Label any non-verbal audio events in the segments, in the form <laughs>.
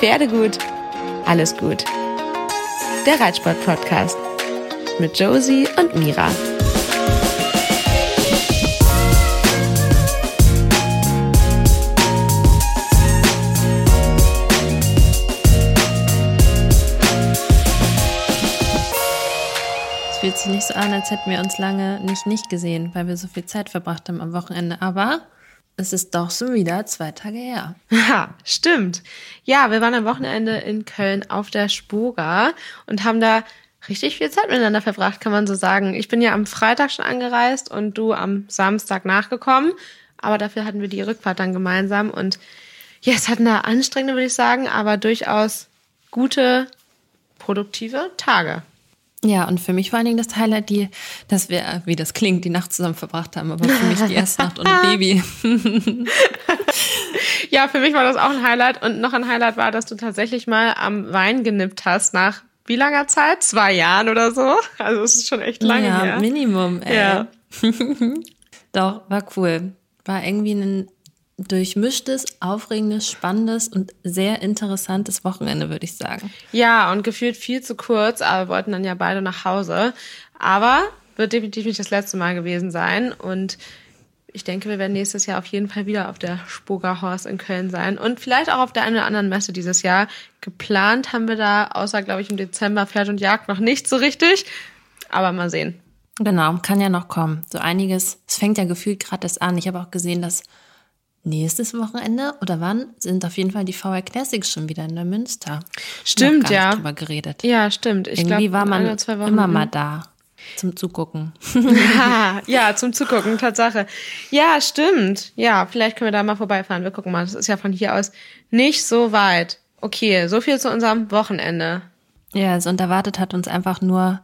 Pferde gut, alles gut. Der Reitsport-Podcast mit Josie und Mira. Es fühlt sich nicht so an, als hätten wir uns lange nicht nicht gesehen, weil wir so viel Zeit verbracht haben am Wochenende. Aber es ist doch schon wieder zwei Tage her. Ha, stimmt. Ja, wir waren am Wochenende in Köln auf der Spoga und haben da richtig viel Zeit miteinander verbracht, kann man so sagen. Ich bin ja am Freitag schon angereist und du am Samstag nachgekommen. Aber dafür hatten wir die Rückfahrt dann gemeinsam und ja, es hatten da anstrengende, würde ich sagen, aber durchaus gute, produktive Tage. Ja, und für mich vor allen Dingen das Highlight, die, dass wir, wie das klingt, die Nacht zusammen verbracht haben, aber für mich die <laughs> erste Nacht ohne Baby. <laughs> ja, für mich war das auch ein Highlight und noch ein Highlight war, dass du tatsächlich mal am Wein genippt hast nach wie langer Zeit? Zwei Jahren oder so? Also es ist schon echt lange ja, her. Minimum, ey. Ja. <laughs> Doch, war cool. War irgendwie ein durchmischtes, aufregendes, spannendes und sehr interessantes Wochenende, würde ich sagen. Ja, und gefühlt viel zu kurz, aber wir wollten dann ja beide nach Hause. Aber wird definitiv nicht das letzte Mal gewesen sein. Und ich denke, wir werden nächstes Jahr auf jeden Fall wieder auf der Spoga Horse in Köln sein und vielleicht auch auf der einen oder anderen Messe dieses Jahr. Geplant haben wir da, außer, glaube ich, im Dezember Pferd und Jagd noch nicht so richtig. Aber mal sehen. Genau, kann ja noch kommen. So einiges, es fängt ja gefühlt gerade erst an. Ich habe auch gesehen, dass nächstes Wochenende oder wann sind auf jeden Fall die VR Classics schon wieder in der Münster. Stimmt, gar ja. Nicht drüber geredet. Ja, stimmt. Ich Irgendwie glaub, war man immer mal da zum Zugucken. Ja, <laughs> ja, zum Zugucken, Tatsache. Ja, stimmt. Ja, vielleicht können wir da mal vorbeifahren. Wir gucken mal. Das ist ja von hier aus nicht so weit. Okay, so viel zu unserem Wochenende. Ja, also und erwartet hat uns einfach nur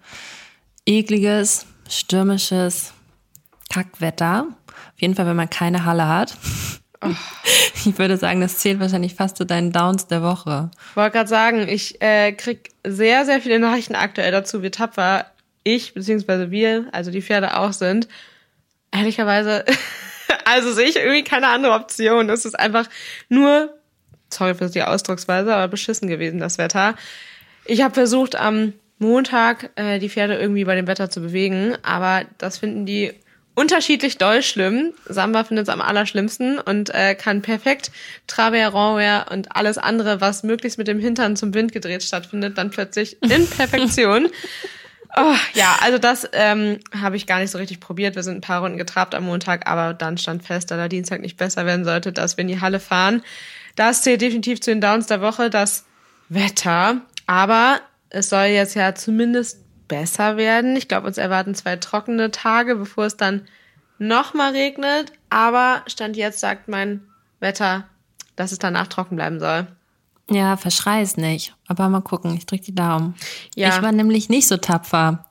ekliges, stürmisches Kackwetter. Auf jeden Fall, wenn man keine Halle hat. <laughs> <laughs> Ich würde sagen, das zählt wahrscheinlich fast zu deinen Downs der Woche. Wollte gerade sagen, ich äh, krieg sehr, sehr viele Nachrichten aktuell dazu, wie tapfer ich beziehungsweise wir, also die Pferde auch sind. Ehrlicherweise, <laughs> also sehe ich irgendwie keine andere Option. Es ist einfach nur, sorry für die Ausdrucksweise, aber beschissen gewesen, das Wetter. Ich habe versucht, am Montag äh, die Pferde irgendwie bei dem Wetter zu bewegen, aber das finden die unterschiedlich doll schlimm. Samba findet es am allerschlimmsten und äh, kann perfekt Travers, Renvers und alles andere, was möglichst mit dem Hintern zum Wind gedreht stattfindet, dann plötzlich in Perfektion. <laughs> Oh, ja, also das ähm, habe ich gar nicht so richtig probiert. Wir sind ein paar Runden getrabt am Montag, aber dann stand fest, da der Dienstag nicht besser werden sollte, dass wir in die Halle fahren. Das zählt definitiv zu den Downs der Woche, das Wetter. Aber es soll jetzt ja zumindest besser werden. Ich glaube, uns erwarten zwei trockene Tage, bevor es dann nochmal regnet. Aber Stand jetzt sagt mein Wetter, dass es danach trocken bleiben soll. Ja, verschrei es nicht. Aber mal gucken, ich drücke die Daumen. Ja. Ich war nämlich nicht so tapfer.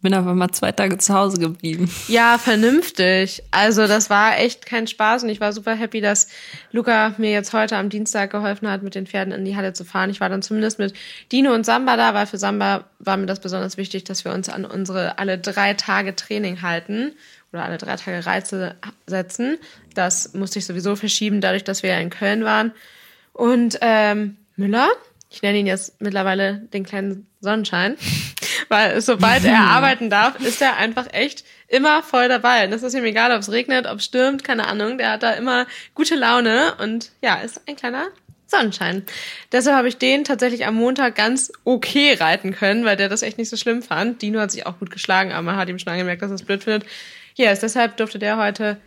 Bin aber mal zwei Tage zu Hause geblieben. Ja, vernünftig. Also das war echt kein Spaß und ich war super happy, dass Luca mir jetzt heute am Dienstag geholfen hat, mit den Pferden in die Halle zu fahren. Ich war dann zumindest mit Dino und Samba da, weil für Samba war mir das besonders wichtig, dass wir uns an unsere alle drei Tage Training halten oder alle drei Tage Reize setzen. Das musste ich sowieso verschieben, dadurch, dass wir ja in Köln waren. Und ähm, Müller, ich nenne ihn jetzt mittlerweile den kleinen Sonnenschein, <laughs> weil sobald er <laughs> arbeiten darf, ist er einfach echt immer voll dabei. Und es ist ihm egal, ob es regnet, ob es stürmt, keine Ahnung. Der hat da immer gute Laune und ja, ist ein kleiner Sonnenschein. Deshalb habe ich den tatsächlich am Montag ganz okay reiten können, weil der das echt nicht so schlimm fand. Dino hat sich auch gut geschlagen, aber man hat ihm schon angemerkt, dass er es blöd findet. Yes, deshalb durfte der heute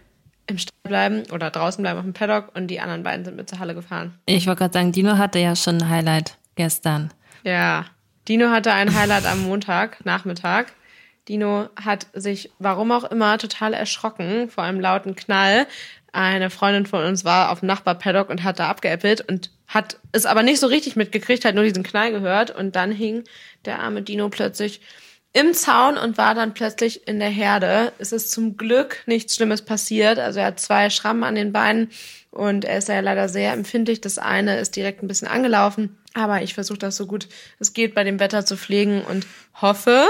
bleiben oder draußen bleiben auf dem Paddock und die anderen beiden sind mit zur Halle gefahren. Ich wollte gerade sagen, Dino hatte ja schon ein Highlight gestern. Ja, Dino hatte ein Highlight am Montag, Nachmittag. Dino hat sich, warum auch immer, total erschrocken vor einem lauten Knall. Eine Freundin von uns war auf dem Nachbarpaddock und hat da abgeäppelt und hat es aber nicht so richtig mitgekriegt, hat nur diesen Knall gehört und dann hing der arme Dino plötzlich im Zaun und war dann plötzlich in der Herde. Es ist zum Glück nichts Schlimmes passiert. Also er hat zwei Schrammen an den Beinen und er ist ja leider sehr empfindlich. Das eine ist direkt ein bisschen angelaufen, aber ich versuche das so gut es geht bei dem Wetter zu pflegen und hoffe,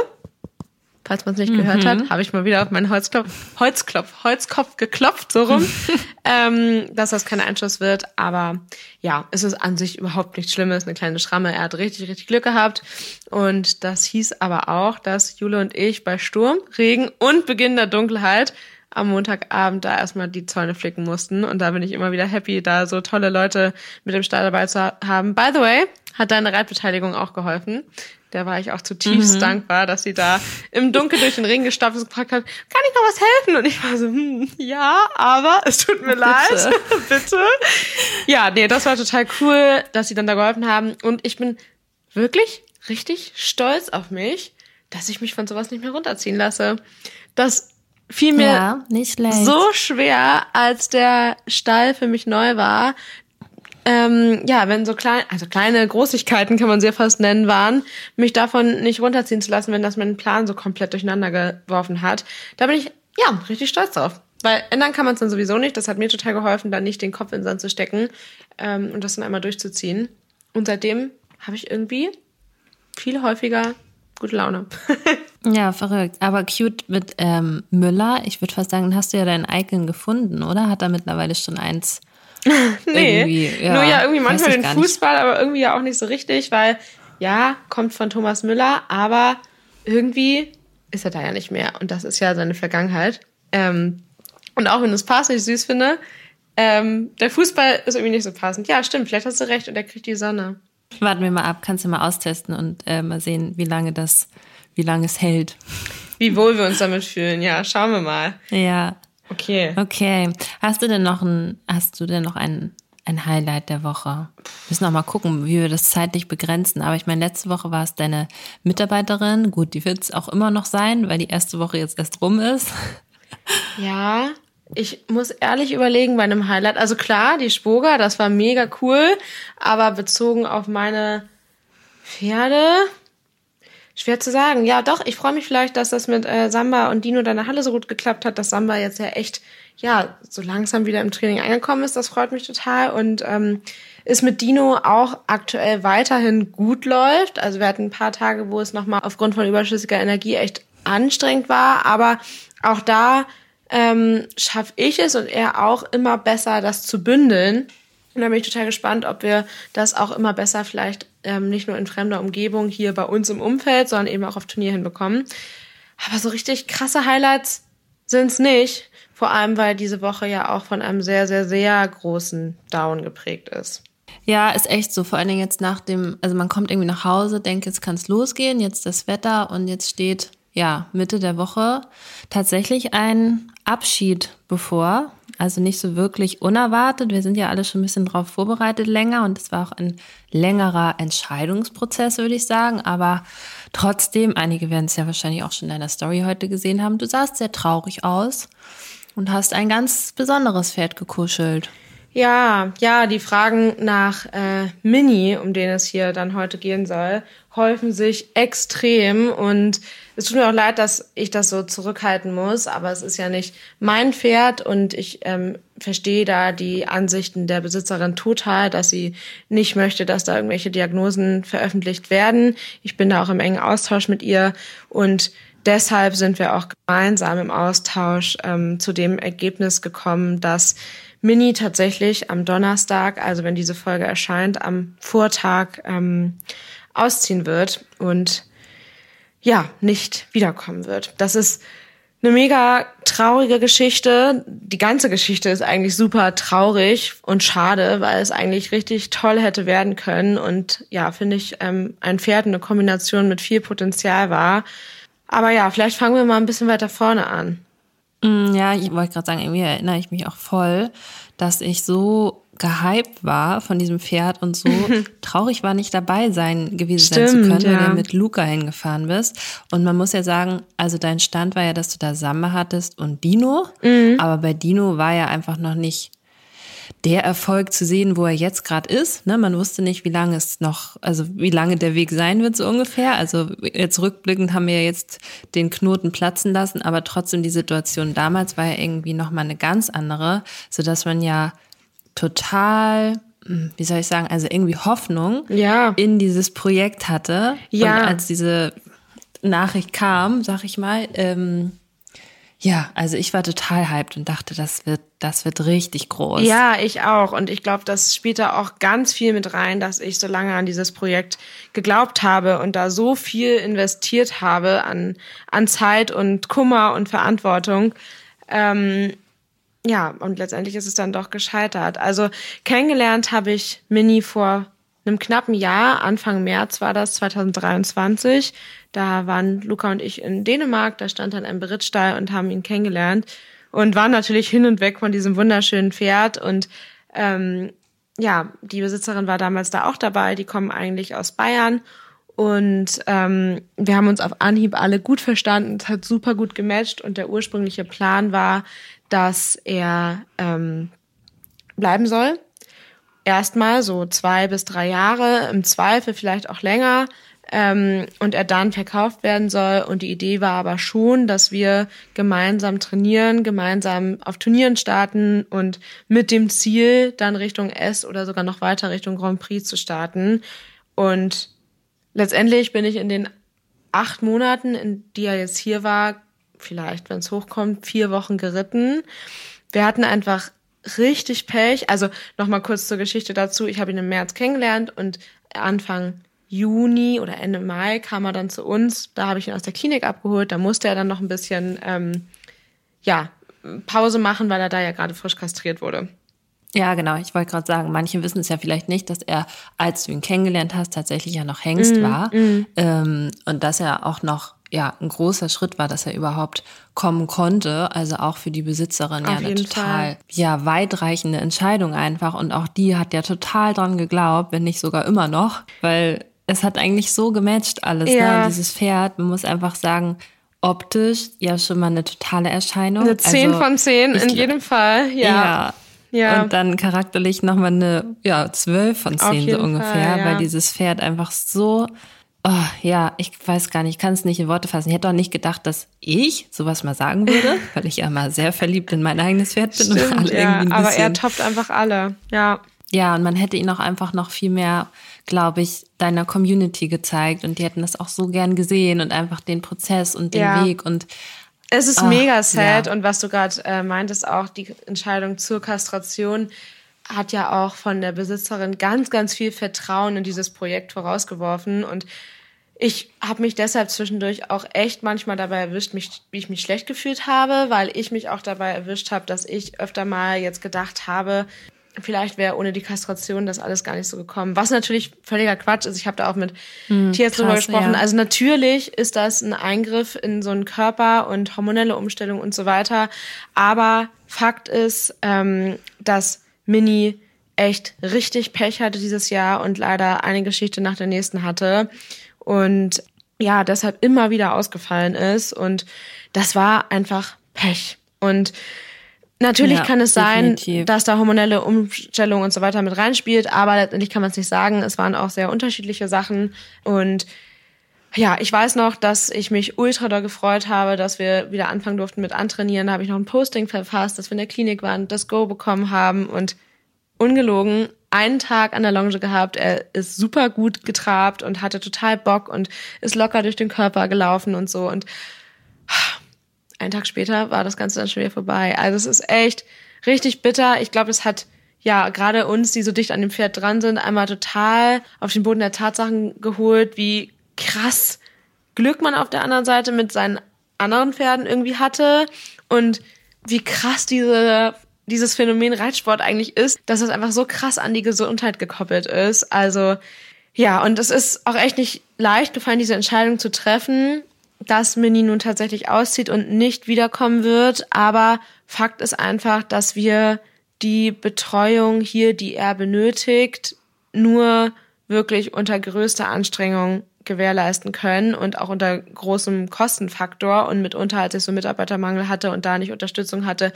falls man es nicht gehört hat, habe ich mal wieder auf meinen Holzklopf, Holzklopf, Holzkopf geklopft, so rum, <laughs> ähm, dass das kein Einschuss wird. Aber ja, es ist an sich überhaupt nichts Schlimmes, eine kleine Schramme. Er hat richtig, richtig Glück gehabt. Und das hieß aber auch, dass Jule und ich bei Sturm, Regen und Beginn der Dunkelheit am Montagabend da erstmal die Zäune flicken mussten. Und da bin ich immer wieder happy, da so tolle Leute mit dem Stall dabei zu haben. By the way, hat deine Reitbeteiligung auch geholfen. Der war ich auch zutiefst mhm. dankbar, dass sie da im Dunkeln durch den Ring gestapft und gefragt hat, kann ich noch was helfen? Und ich war so, hm, ja, aber es tut mir Bitte. leid. <laughs> Bitte. Ja, nee, das war total cool, dass sie dann da geholfen haben. Und ich bin wirklich richtig stolz auf mich, dass ich mich von sowas nicht mehr runterziehen lasse. Das fiel mir ja, so schwer, als der Stall für mich neu war. Ähm, ja, wenn so klein, also kleine Großigkeiten kann man ja fast nennen, waren, mich davon nicht runterziehen zu lassen, wenn das meinen Plan so komplett durcheinander geworfen hat. Da bin ich, ja, richtig stolz drauf. Weil ändern kann man es dann sowieso nicht. Das hat mir total geholfen, da nicht den Kopf in den Sand zu stecken ähm, und das dann einmal durchzuziehen. Und seitdem habe ich irgendwie viel häufiger gute Laune. <laughs> ja, verrückt. Aber cute mit ähm, Müller. Ich würde fast sagen, hast du ja dein Icon gefunden, oder? Hat er mittlerweile schon eins? <laughs> nee, ja, nur ja irgendwie manchmal den Fußball, nicht. aber irgendwie ja auch nicht so richtig, weil ja, kommt von Thomas Müller, aber irgendwie ist er da ja nicht mehr. Und das ist ja seine Vergangenheit. Ähm, und auch wenn du es passend süß finde, ähm, der Fußball ist irgendwie nicht so passend. Ja, stimmt, vielleicht hast du recht und er kriegt die Sonne. Warten wir mal ab, kannst du mal austesten und äh, mal sehen, wie lange das, wie lange es hält. Wie wohl wir uns damit fühlen, ja, schauen wir mal. Ja. Okay. Okay. Hast du denn noch ein, hast du denn noch ein, ein Highlight der Woche? Wir müssen noch mal gucken, wie wir das zeitlich begrenzen. Aber ich meine, letzte Woche war es deine Mitarbeiterin. Gut, die wird es auch immer noch sein, weil die erste Woche jetzt erst rum ist. <laughs> Ja, ich muss ehrlich überlegen bei einem Highlight. Also klar, die Spoga, das war mega cool, aber bezogen auf meine Pferde, schwer zu sagen. Ja, doch, ich freue mich vielleicht, dass das mit äh, Samba und Dino deiner Halle so gut geklappt hat, dass Samba jetzt ja echt, ja, so langsam wieder im Training angekommen ist. Das freut mich total und ähm, ist mit Dino auch aktuell weiterhin gut läuft. Also wir hatten ein paar Tage, wo es nochmal aufgrund von überschüssiger Energie echt anstrengend war, aber auch da ähm, schaffe ich es und er auch immer besser, das zu bündeln. Und da bin ich total gespannt, ob wir das auch immer besser vielleicht ähm, nicht nur in fremder Umgebung hier bei uns im Umfeld, sondern eben auch auf Turnier hinbekommen. Aber so richtig krasse Highlights sind's nicht. Vor allem, weil diese Woche ja auch von einem sehr, sehr, sehr großen Down geprägt ist. Ja, ist echt so. Vor allen Dingen jetzt nach dem, also man kommt irgendwie nach Hause, denkt, jetzt kann's losgehen, jetzt das Wetter und jetzt steht ja, Mitte der Woche tatsächlich ein Abschied bevor. Also nicht so wirklich unerwartet. Wir sind ja alle schon ein bisschen darauf vorbereitet länger und es war auch ein längerer Entscheidungsprozess, würde ich sagen. Aber trotzdem, einige werden es ja wahrscheinlich auch schon in deiner Story heute gesehen haben, du sahst sehr traurig aus und hast ein ganz besonderes Pferd gekuschelt. Ja, ja, die Fragen nach äh, Mini, um den es hier dann heute gehen soll, häufen sich extrem und es tut mir auch leid, dass ich das so zurückhalten muss, aber es ist ja nicht mein Pferd und ich ähm, verstehe da die Ansichten der Besitzerin total, dass sie nicht möchte, dass da irgendwelche Diagnosen veröffentlicht werden. Ich bin da auch im engen Austausch mit ihr und deshalb sind wir auch gemeinsam im Austausch ähm, zu dem Ergebnis gekommen, dass Mini tatsächlich am Donnerstag, also wenn diese Folge erscheint, am Vortag ähm, ausziehen wird und ja, nicht wiederkommen wird. Das ist eine mega traurige Geschichte. Die ganze Geschichte ist eigentlich super traurig und schade, weil es eigentlich richtig toll hätte werden können und ja, finde ich, ähm, ein Pferd eine Kombination mit viel Potenzial war. Aber ja, vielleicht fangen wir mal ein bisschen weiter vorne an. Mm, ja, ich wollte gerade sagen, irgendwie erinnere ich mich auch voll, dass ich so gehypt war von diesem Pferd und so <laughs> traurig war, nicht dabei sein gewesen Stimmt, sein zu können, ja. weil du mit Luca hingefahren bist. Und man muss ja sagen, also dein Stand war ja, dass du da Samba hattest und Dino, mhm. aber bei Dino war ja einfach noch nicht der Erfolg zu sehen, wo er jetzt gerade ist. Ne? Man wusste nicht, wie lange es noch, also wie lange der Weg sein wird, so ungefähr. Also jetzt rückblickend haben wir ja jetzt den Knoten platzen lassen, aber trotzdem die Situation damals war ja irgendwie nochmal eine ganz andere, sodass man ja total hm, wie soll ich sagen, also irgendwie Hoffnung ja. in dieses Projekt hatte. Ja. Und als diese Nachricht kam, sag ich mal, ähm, ja, also ich war total hyped und dachte, das wird, das wird richtig groß. Ja, ich auch. Und ich glaube, das spielt da auch ganz viel mit rein, dass ich so lange an dieses Projekt geglaubt habe und da so viel investiert habe an, an Zeit und Kummer und Verantwortung. Ähm, ja, und letztendlich ist es dann doch gescheitert. Also kennengelernt habe ich Mini vor einem knappen Jahr, Anfang März war das, 2023. Da waren Luca und ich in Dänemark, da stand dann ein Berittstall und haben ihn kennengelernt und waren natürlich hin und weg von diesem wunderschönen Pferd und ähm, ja, die Besitzerin war damals da auch dabei, die kommen eigentlich aus Bayern und ähm, wir haben uns auf Anhieb alle gut verstanden, es hat super gut gematcht und der ursprüngliche Plan war, dass er ähm, bleiben soll. Erstmal so zwei bis drei Jahre, im Zweifel vielleicht auch länger ähm, und er dann verkauft werden soll. Und die Idee war aber schon, dass wir gemeinsam trainieren, gemeinsam auf Turnieren starten und mit dem Ziel, dann Richtung S oder sogar noch weiter Richtung Grand Prix zu starten. Und letztendlich bin ich in den acht Monaten, in die er jetzt hier war, vielleicht, wenn es hochkommt, vier Wochen geritten. Wir hatten einfach richtig Pech. Also nochmal kurz zur Geschichte dazu. Ich habe ihn im März kennengelernt und Anfang Juni oder Ende Mai kam er dann zu uns. Da habe ich ihn aus der Klinik abgeholt. Da musste er dann noch ein bisschen ähm, ja, Pause machen, weil er da ja gerade frisch kastriert wurde. Ja, genau. Ich wollte gerade sagen, manche wissen es ja vielleicht nicht, dass er, als du ihn kennengelernt hast, tatsächlich ja noch Hengst mm, war. Mm. Ähm, und dass er auch noch ja ein großer Schritt war, dass er überhaupt kommen konnte. Also auch für die Besitzerin Auf ja eine total Fall. ja weitreichende Entscheidung einfach. Und auch die hat ja total dran geglaubt, wenn nicht sogar immer noch, weil es hat eigentlich so gematcht alles. Ne? Ja. Ne? dieses Pferd, man muss einfach sagen, optisch ja schon mal eine totale Erscheinung. Eine 10 also, von 10 in jedem Fall, ja. ja. Ja. Und dann charakterlich nochmal eine, ja, 12 von 10 so ungefähr, Fall, ja. weil dieses Pferd einfach so, oh, ja, ich weiß gar nicht, ich kann es nicht in Worte fassen. Ich hätte auch nicht gedacht, dass ich sowas mal sagen würde, <laughs> weil ich ja mal sehr verliebt in mein eigenes Pferd bin. Stimmt, und alle ja, irgendwie ein aber er toppt einfach alle, ja. Ja, und man hätte ihn auch einfach noch viel mehr glaube ich, deiner Community gezeigt und die hätten das auch so gern gesehen und einfach den Prozess und den ja. Weg und es ist oh, mega sad ja. und was du gerade äh, meintest, auch die Entscheidung zur Kastration hat ja auch von der Besitzerin ganz, ganz viel Vertrauen in dieses Projekt vorausgeworfen und ich habe mich deshalb zwischendurch auch echt manchmal dabei erwischt, mich, wie ich mich schlecht gefühlt habe, weil ich mich auch dabei erwischt habe, dass ich öfter mal jetzt gedacht habe, vielleicht wäre ohne die Kastration das alles gar nicht so gekommen. Was natürlich völliger Quatsch ist. Ich habe da auch mit hm, Tierärzten drüber gesprochen. Ja. Also natürlich ist das ein Eingriff in so einen Körper und hormonelle Umstellung und so weiter. Aber Fakt ist, ähm, dass Mini echt richtig Pech hatte dieses Jahr und leider eine Geschichte nach der nächsten hatte. Und ja, deshalb immer wieder ausgefallen ist. Und das war einfach Pech. Und Natürlich ja, kann es sein, definitiv. dass da hormonelle Umstellung und so weiter mit reinspielt, aber letztendlich kann man es nicht sagen. Es waren auch sehr unterschiedliche Sachen und ja, ich weiß noch, dass ich mich ultra da gefreut habe, dass wir wieder anfangen durften mit Antrainieren. Da habe ich noch ein Posting verfasst, dass wir in der Klinik waren, das Go bekommen haben und ungelogen einen Tag an der Longe gehabt. Er ist super gut getrabt und hatte total Bock und ist locker durch den Körper gelaufen und so und einen Tag später war das Ganze dann schon wieder vorbei. Also es ist echt richtig bitter. Ich glaube, es hat ja gerade uns, die so dicht an dem Pferd dran sind, einmal total auf den Boden der Tatsachen geholt, wie krass Glück man auf der anderen Seite mit seinen anderen Pferden irgendwie hatte und wie krass diese dieses Phänomen Reitsport eigentlich ist, dass es einfach so krass an die Gesundheit gekoppelt ist. Also ja, und es ist auch echt nicht leicht gefallen, diese Entscheidung zu treffen dass Mini nun tatsächlich auszieht und nicht wiederkommen wird. Aber Fakt ist einfach, dass wir die Betreuung hier, die er benötigt, nur wirklich unter größter Anstrengung gewährleisten können und auch unter großem Kostenfaktor und mitunter, als ich so Mitarbeitermangel hatte und da nicht Unterstützung hatte,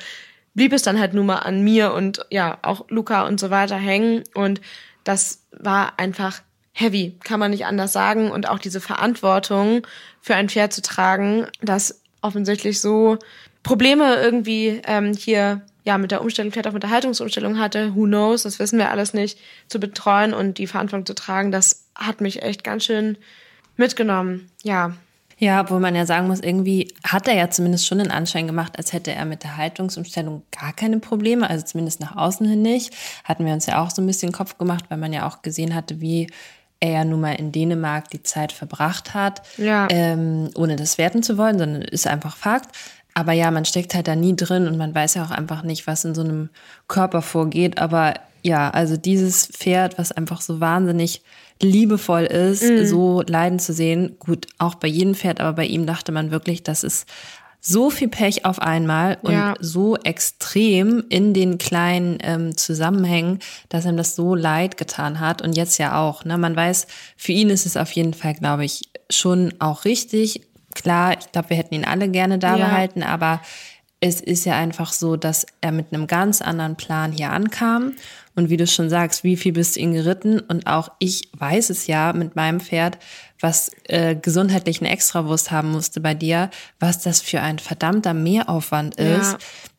blieb es dann halt nur mal an mir und ja, auch Luca und so weiter hängen und das war einfach heavy, kann man nicht anders sagen. Und auch diese Verantwortung für ein Pferd zu tragen, das offensichtlich so Probleme irgendwie ähm, hier ja mit der Umstellung, vielleicht auch mit der Haltungsumstellung hatte, who knows, das wissen wir alles nicht, zu betreuen und die Verantwortung zu tragen, das hat mich echt ganz schön mitgenommen, ja. Ja, obwohl man ja sagen muss, irgendwie hat er ja zumindest schon den Anschein gemacht, als hätte er mit der Haltungsumstellung gar keine Probleme, also zumindest nach außen hin nicht. Hatten wir uns ja auch so ein bisschen Kopf gemacht, weil man ja auch gesehen hatte, wie er ja nun mal in Dänemark die Zeit verbracht hat, ja. ähm, ohne das werten zu wollen, sondern ist einfach Fakt. Aber ja, man steckt halt da nie drin und man weiß ja auch einfach nicht, was in so einem Körper vorgeht. Aber ja, also dieses Pferd, was einfach so wahnsinnig liebevoll ist, mm. so leiden zu sehen. Gut, auch bei jedem Pferd, aber bei ihm dachte man wirklich, das ist so viel Pech auf einmal und ja. so extrem in den kleinen ähm, Zusammenhängen, dass ihm das so leid getan hat. Und jetzt ja auch. Ne? Man weiß, für ihn ist es auf jeden Fall, glaube ich, schon auch richtig. Klar, ich glaube, wir hätten ihn alle gerne da ja. behalten, aber es ist ja einfach so, dass er mit einem ganz anderen Plan hier ankam. Und wie du schon sagst, wie viel bist du ihn geritten? Und auch ich weiß es ja mit meinem Pferd, was äh, gesundheitlichen Extrawurst haben musste bei dir, was das für ein verdammter Mehraufwand ist, ja.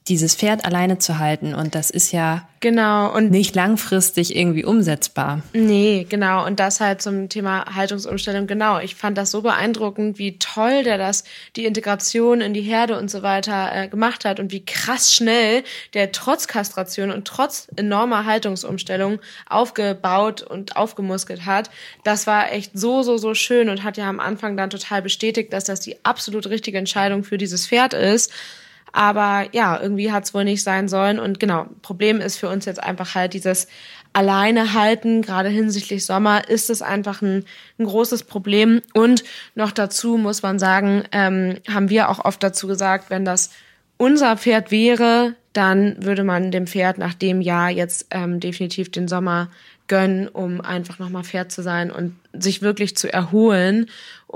Dieses Pferd alleine zu halten. Und das ist ja Genau. Und nicht langfristig irgendwie umsetzbar. Nee, genau. Und das halt zum Thema Haltungsumstellung. Genau. Ich fand das so beeindruckend, wie toll der das, die Integration in die Herde und so weiter äh, gemacht hat und wie krass schnell der trotz Kastration und trotz enormer Haltungsumstellung aufgebaut und aufgemuskelt hat. Das war echt so, so, so schön und hat ja am Anfang dann total bestätigt, dass das die absolut richtige Entscheidung für dieses Pferd ist. Aber ja, irgendwie hat es wohl nicht sein sollen. Und genau, Problem ist für uns jetzt einfach halt dieses alleine halten, gerade hinsichtlich Sommer, ist es einfach ein, ein großes Problem. Und noch dazu muss man sagen, ähm, haben wir auch oft dazu gesagt, wenn das unser Pferd wäre, dann würde man dem Pferd nach dem Jahr jetzt ähm, definitiv den Sommer gönnen, um einfach nochmal fair zu sein und sich wirklich zu erholen.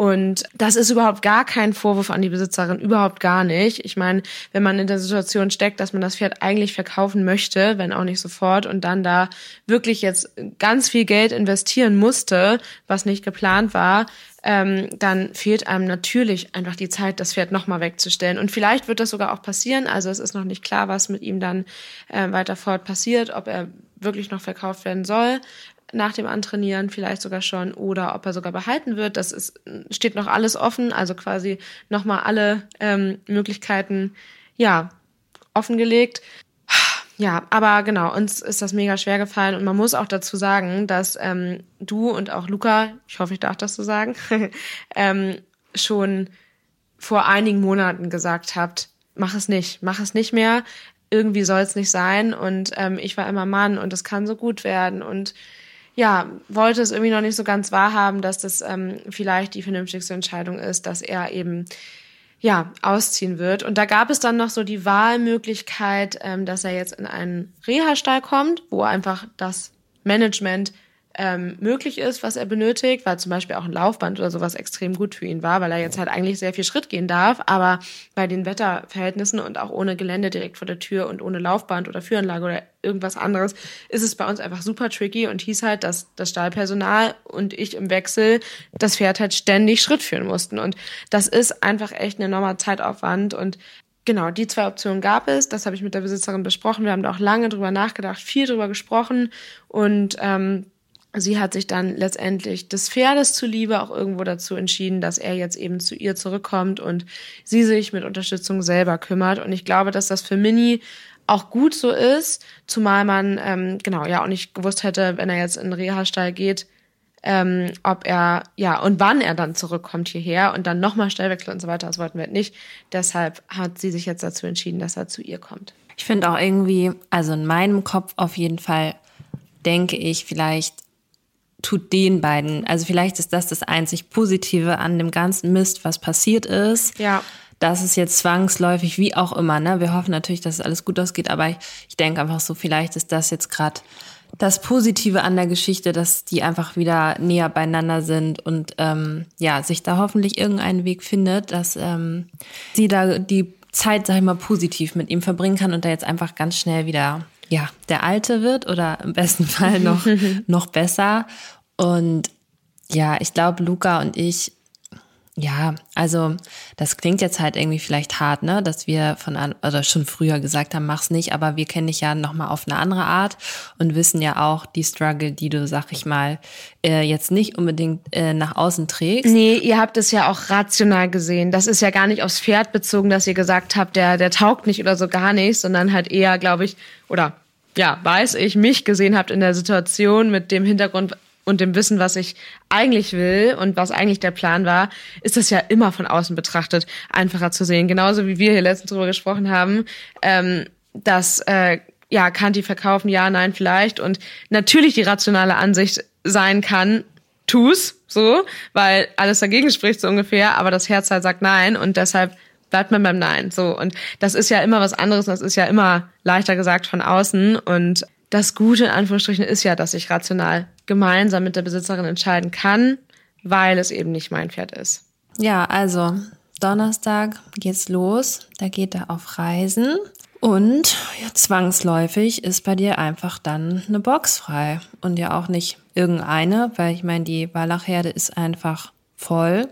Und das ist überhaupt gar kein Vorwurf an die Besitzerin, überhaupt gar nicht. Ich meine, wenn man in der Situation steckt, dass man das Pferd eigentlich verkaufen möchte, wenn auch nicht sofort, und dann da wirklich jetzt ganz viel Geld investieren musste, was nicht geplant war, ähm, dann fehlt einem natürlich einfach die Zeit, das Pferd nochmal wegzustellen. Und vielleicht wird das sogar auch passieren. Also es ist noch nicht klar, was mit ihm dann äh, weiter fort passiert, ob er wirklich noch verkauft werden soll nach dem Antrainieren vielleicht sogar schon oder ob er sogar behalten wird. Das ist, steht noch alles offen, also quasi nochmal alle ähm, Möglichkeiten ja offengelegt. Ja, aber genau, uns ist das mega schwer gefallen und man muss auch dazu sagen, dass ähm, du und auch Luca, ich hoffe, ich darf das so sagen, <laughs> ähm, schon vor einigen Monaten gesagt habt, mach es nicht, mach es nicht mehr irgendwie soll es nicht sein. Und ähm, ich war immer Mann und es kann so gut werden. Und ja, wollte es irgendwie noch nicht so ganz wahrhaben, dass das ähm, vielleicht die vernünftigste Entscheidung ist, dass er eben ja ausziehen wird. Und da gab es dann noch so die Wahlmöglichkeit, ähm, dass er jetzt in einen Reha-Stall kommt, wo einfach das Management ähm, möglich ist, was er benötigt, weil zum Beispiel auch ein Laufband oder sowas extrem gut für ihn war, weil er jetzt halt eigentlich sehr viel Schritt gehen darf, aber bei den Wetterverhältnissen und auch ohne Gelände direkt vor der Tür und ohne Laufband oder Führanlage oder irgendwas anderes, ist es bei uns einfach super tricky und hieß halt, dass das Stallpersonal und ich im Wechsel das Pferd halt ständig Schritt führen mussten und das ist einfach echt ein enormer Zeitaufwand und Genau, die zwei Optionen gab es. Das habe ich mit der Besitzerin besprochen. Wir haben da auch lange drüber nachgedacht, viel drüber gesprochen und ähm, sie hat sich dann letztendlich des Pferdes zuliebe auch irgendwo dazu entschieden, dass er jetzt eben zu ihr zurückkommt und sie sich mit Unterstützung selber kümmert. Und ich glaube, dass das für Mini auch gut so ist, zumal man ähm, genau ja auch nicht gewusst hätte, wenn er jetzt in den Reha-Stall geht, ähm, ob er ja und wann er dann zurückkommt hierher und dann nochmal Stellwechsel und so weiter. Das wollten wir nicht. Deshalb hat sie sich jetzt dazu entschieden, dass er zu ihr kommt. Ich finde auch irgendwie, also in meinem Kopf auf jeden Fall denke ich vielleicht tut den beiden. Also vielleicht ist das das einzig Positive an dem ganzen Mist, was passiert ist. Ja. Das ist jetzt zwangsläufig, wie auch immer. Ne? Wir hoffen natürlich, dass es alles gut ausgeht, aber ich, ich denke einfach so, vielleicht ist das jetzt gerade das Positive an der Geschichte, dass die einfach wieder näher beieinander sind und ähm, ja, sich da hoffentlich irgendeinen Weg findet, dass ähm, sie da die Zeit, sag ich mal, positiv mit ihm verbringen kann und da jetzt einfach ganz schnell wieder ja, der Alte wird oder im besten Fall noch, <laughs> noch besser. Und ja, ich glaube, Luca und ich, Ja, also das klingt jetzt halt irgendwie vielleicht hart, ne, dass wir von an oder schon früher gesagt haben, mach's nicht, aber wir kennen dich ja noch mal auf eine andere Art und wissen ja auch die Struggle, die du, sag ich mal, äh, jetzt nicht unbedingt äh, nach außen trägst. Nee, ihr habt es ja auch rational gesehen. Das ist ja gar nicht aufs Pferd bezogen, dass ihr gesagt habt, der der taugt nicht oder so gar nicht, sondern halt eher, glaube ich, oder ja, weiß ich, mich gesehen habt in der Situation mit dem Hintergrund, und dem Wissen, was ich eigentlich will und was eigentlich der Plan war, ist das ja immer von außen betrachtet einfacher zu sehen. Genauso wie wir hier letztens drüber gesprochen haben, ähm, dass äh, ja, kann die verkaufen, ja, nein, vielleicht. Und natürlich die rationale Ansicht sein kann, tu's so, weil alles dagegen spricht so ungefähr, aber das Herz halt sagt nein und deshalb bleibt man beim Nein. So. Und das ist ja immer was anderes das ist ja immer leichter gesagt von außen. Und das Gute in Anführungsstrichen ist ja, dass ich rational gemeinsam mit der Besitzerin entscheiden kann, weil es eben nicht mein Pferd ist. Ja, also Donnerstag geht's los. Da geht er auf Reisen. Und ja, zwangsläufig ist bei dir einfach dann eine Box frei. Und ja auch nicht irgendeine, weil ich meine, die Wallachherde ist einfach voll.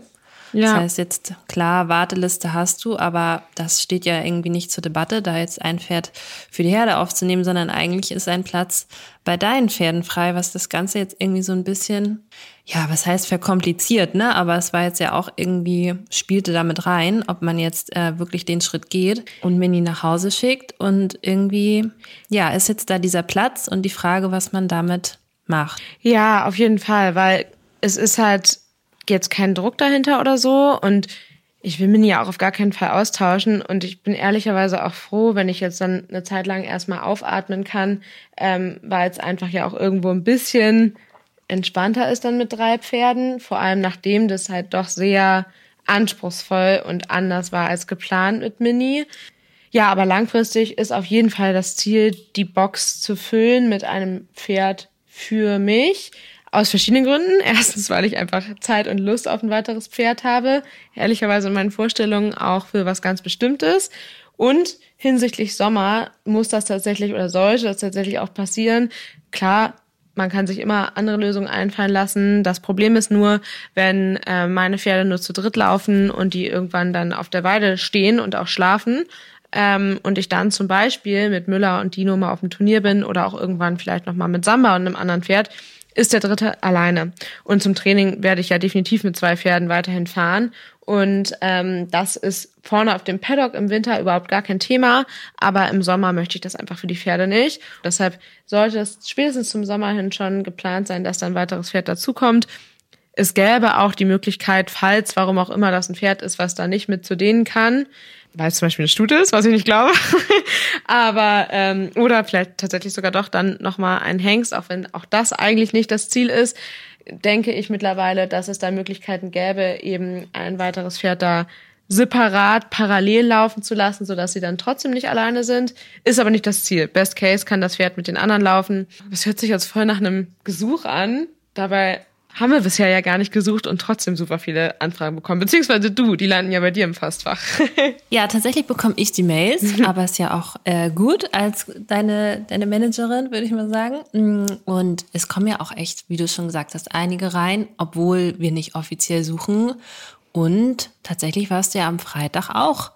Ja. Das heißt jetzt, klar, Warteliste hast du, aber das steht ja irgendwie nicht zur Debatte, da jetzt ein Pferd für die Herde aufzunehmen, sondern eigentlich ist ein Platz bei deinen Pferden frei, was das Ganze jetzt irgendwie so ein bisschen, ja, was heißt verkompliziert, ne? Aber es war jetzt ja auch irgendwie, spielte damit rein, ob man jetzt äh, wirklich den Schritt geht und Mini nach Hause schickt und irgendwie, ja, ist jetzt da dieser Platz und die Frage, was man damit macht. Ja, auf jeden Fall, weil es ist halt jetzt kein Druck dahinter oder so und ich will mich ja auch auf gar keinen Fall austauschen und ich bin ehrlicherweise auch froh, wenn ich jetzt dann eine Zeit lang erstmal aufatmen kann, ähm, weil es einfach ja auch irgendwo ein bisschen entspannter ist dann mit drei Pferden, vor allem nachdem das halt doch sehr anspruchsvoll und anders war als geplant mit Mini. Ja, aber langfristig ist auf jeden Fall das Ziel, die Box zu füllen mit einem Pferd für mich. Aus verschiedenen Gründen. <laughs> Erstens, weil ich einfach Zeit und Lust auf ein weiteres Pferd habe. Ehrlicherweise in meinen Vorstellungen auch für was ganz Bestimmtes. Und hinsichtlich Sommer muss das tatsächlich oder sollte das tatsächlich auch passieren. Klar, man kann sich immer andere Lösungen einfallen lassen. Das Problem ist nur, wenn äh, meine Pferde nur zu dritt laufen und die irgendwann dann auf der Weide stehen und auch schlafen. Ähm, und ich dann zum Beispiel mit Müller und Dino mal auf dem Turnier bin oder auch irgendwann vielleicht nochmal mit Samba und einem anderen Pferd, ist der dritte alleine. Und zum Training werde ich ja definitiv mit zwei Pferden weiterhin fahren. Und ähm, das ist vorne auf dem Paddock im Winter überhaupt gar kein Thema. Aber im Sommer möchte ich das einfach für die Pferde nicht. Deshalb sollte es spätestens zum Sommer hin schon geplant sein, dass dann ein weiteres Pferd dazukommt. Es gäbe auch die Möglichkeit, falls, warum auch immer das ein Pferd ist, was da nicht mit zu denen kann, weil es zum Beispiel eine Stute ist, was ich nicht glaube. <laughs> Aber ähm, oder vielleicht tatsächlich sogar doch dann nochmal ein Hengst, auch wenn auch das eigentlich nicht das Ziel ist, denke ich mittlerweile, dass es da Möglichkeiten gäbe, eben ein weiteres Pferd da separat parallel laufen zu lassen, sodass sie dann trotzdem nicht alleine sind. Ist aber nicht das Ziel. Best Case kann das Pferd mit den anderen laufen. Das hört sich jetzt voll nach einem Gesuch an. Dabei haben wir bisher ja gar nicht gesucht und trotzdem super viele Anfragen bekommen. Beziehungsweise du, die landen ja bei dir im Fastfach. <laughs> ja, tatsächlich bekomme ich die Mails, aber ist ja auch äh, gut als deine, deine Managerin, würde ich mal sagen. Mm, und es kommen ja auch echt, wie du schon gesagt hast, einige rein, obwohl wir nicht offiziell suchen. Und tatsächlich warst du ja am Freitag auch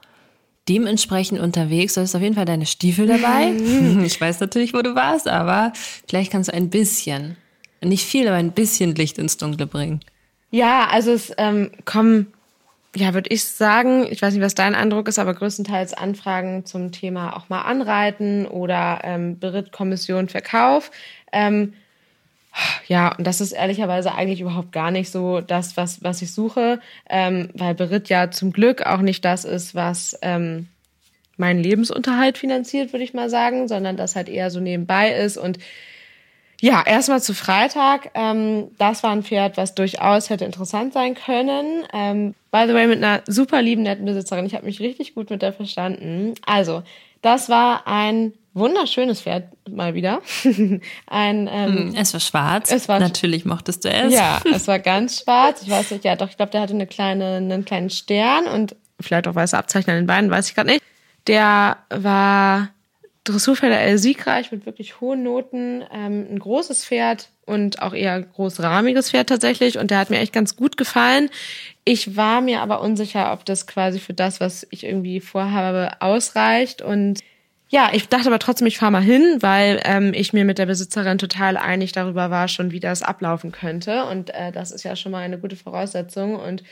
dementsprechend unterwegs. Du hast auf jeden Fall deine Stiefel dabei. <laughs> ich weiß natürlich, wo du warst, aber vielleicht kannst du ein bisschen nicht viel, aber ein bisschen Licht ins Dunkle bringen. Ja, also es ähm, kommen, ja, würde ich sagen, ich weiß nicht, was dein Eindruck ist, aber größtenteils Anfragen zum Thema auch mal Anreiten oder ähm, Berittkommission Verkauf. Ähm, ja, und das ist ehrlicherweise eigentlich überhaupt gar nicht so das, was, was ich suche, ähm, weil Beritt ja zum Glück auch nicht das ist, was ähm, meinen Lebensunterhalt finanziert, würde ich mal sagen, sondern das halt eher so nebenbei ist und ja, erstmal zu Freitag. Ähm, das war ein Pferd, was durchaus hätte interessant sein können. Ähm, by the way, mit einer super lieben, netten Besitzerin. Ich habe mich richtig gut mit der verstanden. Also, das war ein wunderschönes Pferd mal wieder. <laughs> ein, ähm, hm, es war schwarz. Es war Natürlich mochtest du es. Ja, <laughs> es war ganz schwarz. Ich weiß nicht, ja, doch, ich glaube, der hatte eine kleine, einen kleinen Stern und vielleicht auch weiße Abzeichen an den Beinen, weiß ich gerade nicht. Der war Dressurpferde siegreich mit wirklich hohen Noten, ähm, ein großes Pferd und auch eher großrahmiges Pferd tatsächlich und der hat mir echt ganz gut gefallen. Ich war mir aber unsicher, ob das quasi für das, was ich irgendwie vorhabe, ausreicht und ja, ich dachte aber trotzdem, ich fahre mal hin, weil ähm, ich mir mit der Besitzerin total einig darüber war, schon wie das ablaufen könnte. Und äh, das ist ja schon mal eine gute Voraussetzung. Und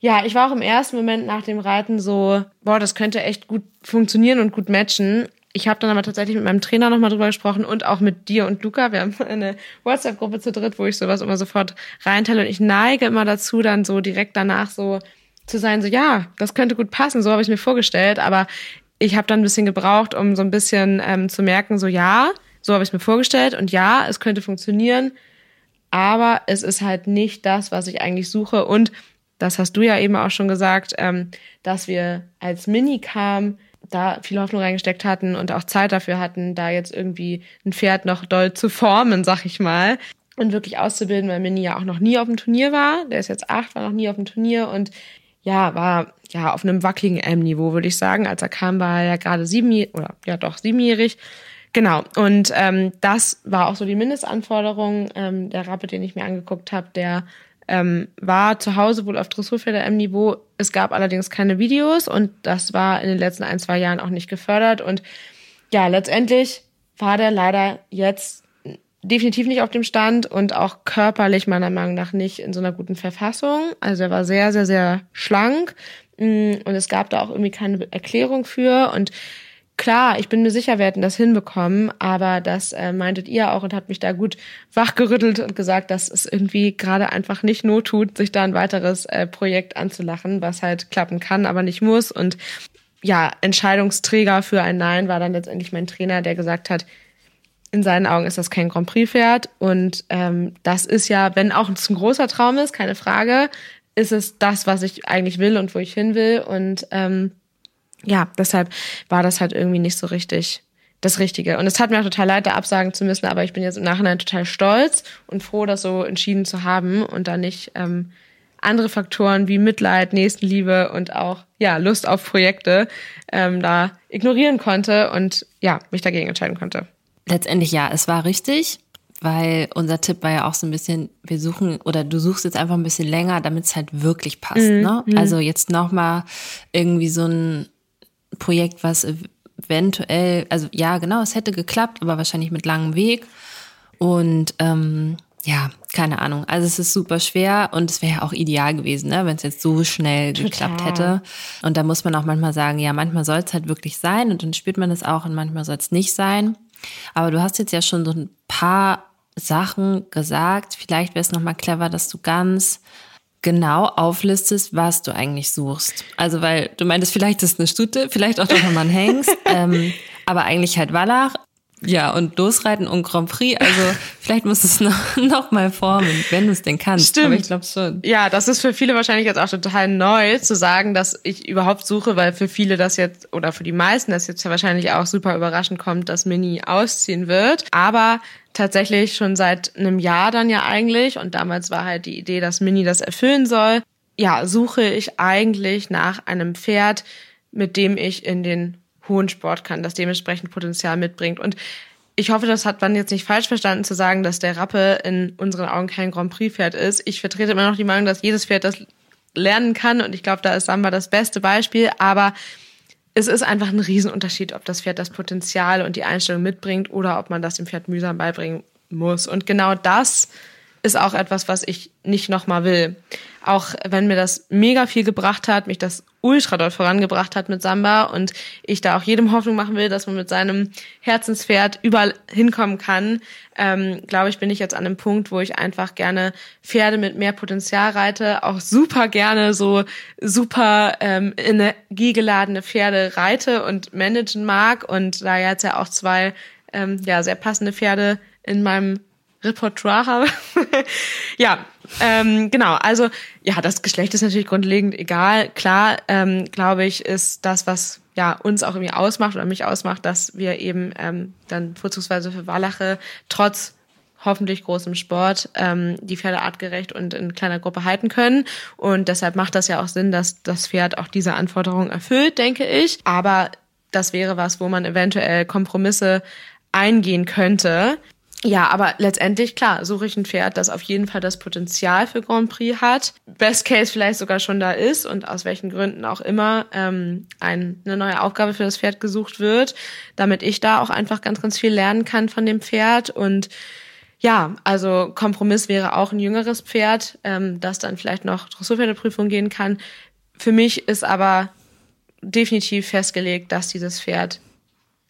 ja, ich war auch im ersten Moment nach dem Reiten so, boah, das könnte echt gut funktionieren und gut matchen. Ich habe dann aber tatsächlich mit meinem Trainer nochmal drüber gesprochen und auch mit dir und Luca. Wir haben <laughs> eine WhatsApp-Gruppe zu dritt, wo ich sowas immer sofort reinteile. Und ich neige immer dazu, dann so direkt danach so zu sein, so ja, das könnte gut passen, so habe ich mir vorgestellt. Aber ich habe dann ein bisschen gebraucht, um so ein bisschen ähm, zu merken, so ja, so habe ich mir vorgestellt und ja, es könnte funktionieren, aber es ist halt nicht das, was ich eigentlich suche. Und das hast du ja eben auch schon gesagt, ähm, dass wir als Mini kam, da viel Hoffnung reingesteckt hatten und auch Zeit dafür hatten, da jetzt irgendwie ein Pferd noch doll zu formen, sag ich mal. Und wirklich auszubilden, weil Mini ja auch noch nie auf dem Turnier war. Der ist jetzt acht, war noch nie auf dem Turnier und ja, war ja auf einem wackeligen M-Niveau, würde ich sagen. Als er kam, war er ja gerade sieben oder ja doch siebenjährig. Genau. Und ähm, das war auch so die Mindestanforderung. Ähm, der Rappe, den ich mir angeguckt habe, der ähm, war zu Hause wohl auf Dressurpferde M-Niveau. Es gab allerdings keine Videos und das war in den letzten ein, zwei Jahren auch nicht gefördert. Und ja, letztendlich war der leider jetzt definitiv nicht auf dem Stand und auch körperlich meiner Meinung nach nicht in so einer guten Verfassung. Also er war sehr, sehr, sehr schlank mm, und es gab da auch irgendwie keine Erklärung für und klar, ich bin mir sicher, wir hätten das hinbekommen, aber das äh, meintet ihr auch und hat mich da gut wachgerüttelt und gesagt, dass es irgendwie gerade einfach nicht not tut, sich da ein weiteres äh, Projekt anzulachen, was halt klappen kann, aber nicht muss und ja, Entscheidungsträger für ein Nein war dann letztendlich mein Trainer, der gesagt hat, in seinen Augen ist das kein Grand Prix-Pferd. Und ähm, das ist ja, wenn auch es ein großer Traum ist, keine Frage, ist es das, was ich eigentlich will und wo ich hin will. Und ähm, ja, deshalb war das halt irgendwie nicht so richtig das Richtige. Und es hat mir auch total leid, da absagen zu müssen, aber ich bin jetzt im Nachhinein total stolz und froh, das so entschieden zu haben und da nicht ähm, andere Faktoren wie Mitleid, Nächstenliebe und auch ja Lust auf Projekte ähm, da ignorieren konnte und ja mich dagegen entscheiden konnte. Letztendlich ja, es war richtig, weil unser Tipp war ja auch so ein bisschen, wir suchen oder du suchst jetzt einfach ein bisschen länger, damit es halt wirklich passt. Mhm. Ne? Mhm. Also jetzt nochmal irgendwie so ein Projekt, was eventuell, also ja, genau, es hätte geklappt, aber wahrscheinlich mit langem Weg. Und ähm, ja, keine Ahnung. Also es ist super schwer und es wäre ja auch ideal gewesen, ne, wenn es jetzt so schnell Total. geklappt hätte. Und da muss man auch manchmal sagen, ja, manchmal soll es halt wirklich sein und dann spürt man es auch und manchmal soll es nicht sein. Aber du hast jetzt ja schon so ein paar Sachen gesagt. Vielleicht wäre es nochmal clever, dass du ganz genau auflistest, was du eigentlich suchst. Also, weil du meintest, vielleicht ist es eine Stute, vielleicht auch doch nochmal ein Hengst, <laughs> ähm, aber eigentlich halt Wallach. Ja, und Losreiten und Grand Prix, also <laughs> vielleicht musst du es noch, <laughs> noch mal formen, wenn du es denn kannst. Stimmt. Aber ich glaube schon. Ja, das ist für viele wahrscheinlich jetzt auch total neu zu sagen, dass ich überhaupt suche, weil für viele das jetzt, oder für die meisten das jetzt ja wahrscheinlich auch super überraschend kommt, dass Mini ausziehen wird. Aber tatsächlich schon seit einem Jahr dann ja eigentlich, und damals war halt die Idee, dass Mini das erfüllen soll, ja, suche ich eigentlich nach einem Pferd, mit dem ich in den hohen Sport kann, das dementsprechend Potenzial mitbringt. Und ich hoffe, das hat man jetzt nicht falsch verstanden zu sagen, dass der Rappe in unseren Augen kein Grand Prix-Pferd ist. Ich vertrete immer noch die Meinung, dass jedes Pferd das lernen kann und ich glaube, da ist Samba das beste Beispiel, aber es ist einfach ein Riesenunterschied, ob das Pferd das Potenzial und die Einstellung mitbringt oder ob man das dem Pferd mühsam beibringen muss. Und genau das ist auch etwas, was ich nicht nochmal will. Auch wenn mir das mega viel gebracht hat, mich das ultra dort vorangebracht hat mit Samba und ich da auch jedem Hoffnung machen will, dass man mit seinem Herzenspferd überall hinkommen kann, ähm, glaube ich, bin ich jetzt an einem Punkt, wo ich einfach gerne Pferde mit mehr Potenzial reite, auch super gerne so super ähm, energiegeladene Pferde reite und managen mag und da jetzt ja auch zwei ähm, ja sehr passende Pferde in meinem Repertoire habe. <laughs> ja, ähm, genau. Also ja, das Geschlecht ist natürlich grundlegend egal. Klar, ähm, glaube ich, ist das, was ja uns auch irgendwie ausmacht oder mich ausmacht, dass wir eben ähm, dann vorzugsweise für Wallache trotz hoffentlich großem Sport ähm, die Pferde artgerecht und in kleiner Gruppe halten können. Und deshalb macht das ja auch Sinn, dass das Pferd auch diese Anforderungen erfüllt, denke ich. Aber das wäre was, wo man eventuell Kompromisse eingehen könnte. Ja, aber letztendlich, klar, suche ich ein Pferd, das auf jeden Fall das Potenzial für Grand Prix hat. Best Case vielleicht sogar schon da ist und aus welchen Gründen auch immer ähm, ein, eine neue Aufgabe für das Pferd gesucht wird, damit ich da auch einfach ganz, ganz viel lernen kann von dem Pferd. Und ja, also Kompromiss wäre auch ein jüngeres Pferd, ähm, das dann vielleicht noch Dressurpferdeprüfung gehen kann. Für mich ist aber definitiv festgelegt, dass dieses Pferd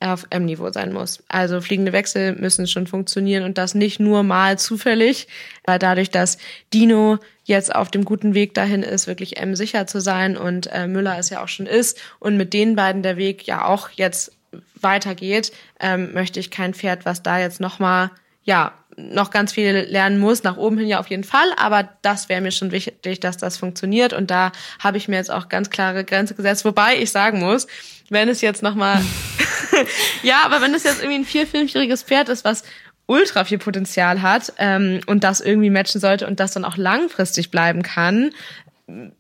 auf M-Niveau sein muss. Also fliegende Wechsel müssen schon funktionieren und das nicht nur mal zufällig, weil dadurch, dass Dino jetzt auf dem guten Weg dahin ist, wirklich M sicher zu sein und äh, Müller es ja auch schon ist und mit den beiden der Weg ja auch jetzt weitergeht, ähm, möchte ich kein Pferd, was da jetzt nochmal, ja, noch ganz viel lernen muss, nach oben hin ja auf jeden Fall, aber das wäre mir schon wichtig, dass das funktioniert und da habe ich mir jetzt auch ganz klare Grenze gesetzt, wobei ich sagen muss, wenn es jetzt nochmal, <laughs> <laughs> ja, aber wenn es jetzt irgendwie ein vier-, fünfjähriges Pferd ist, was ultra viel Potenzial hat ähm, und das irgendwie matchen sollte und das dann auch langfristig bleiben kann,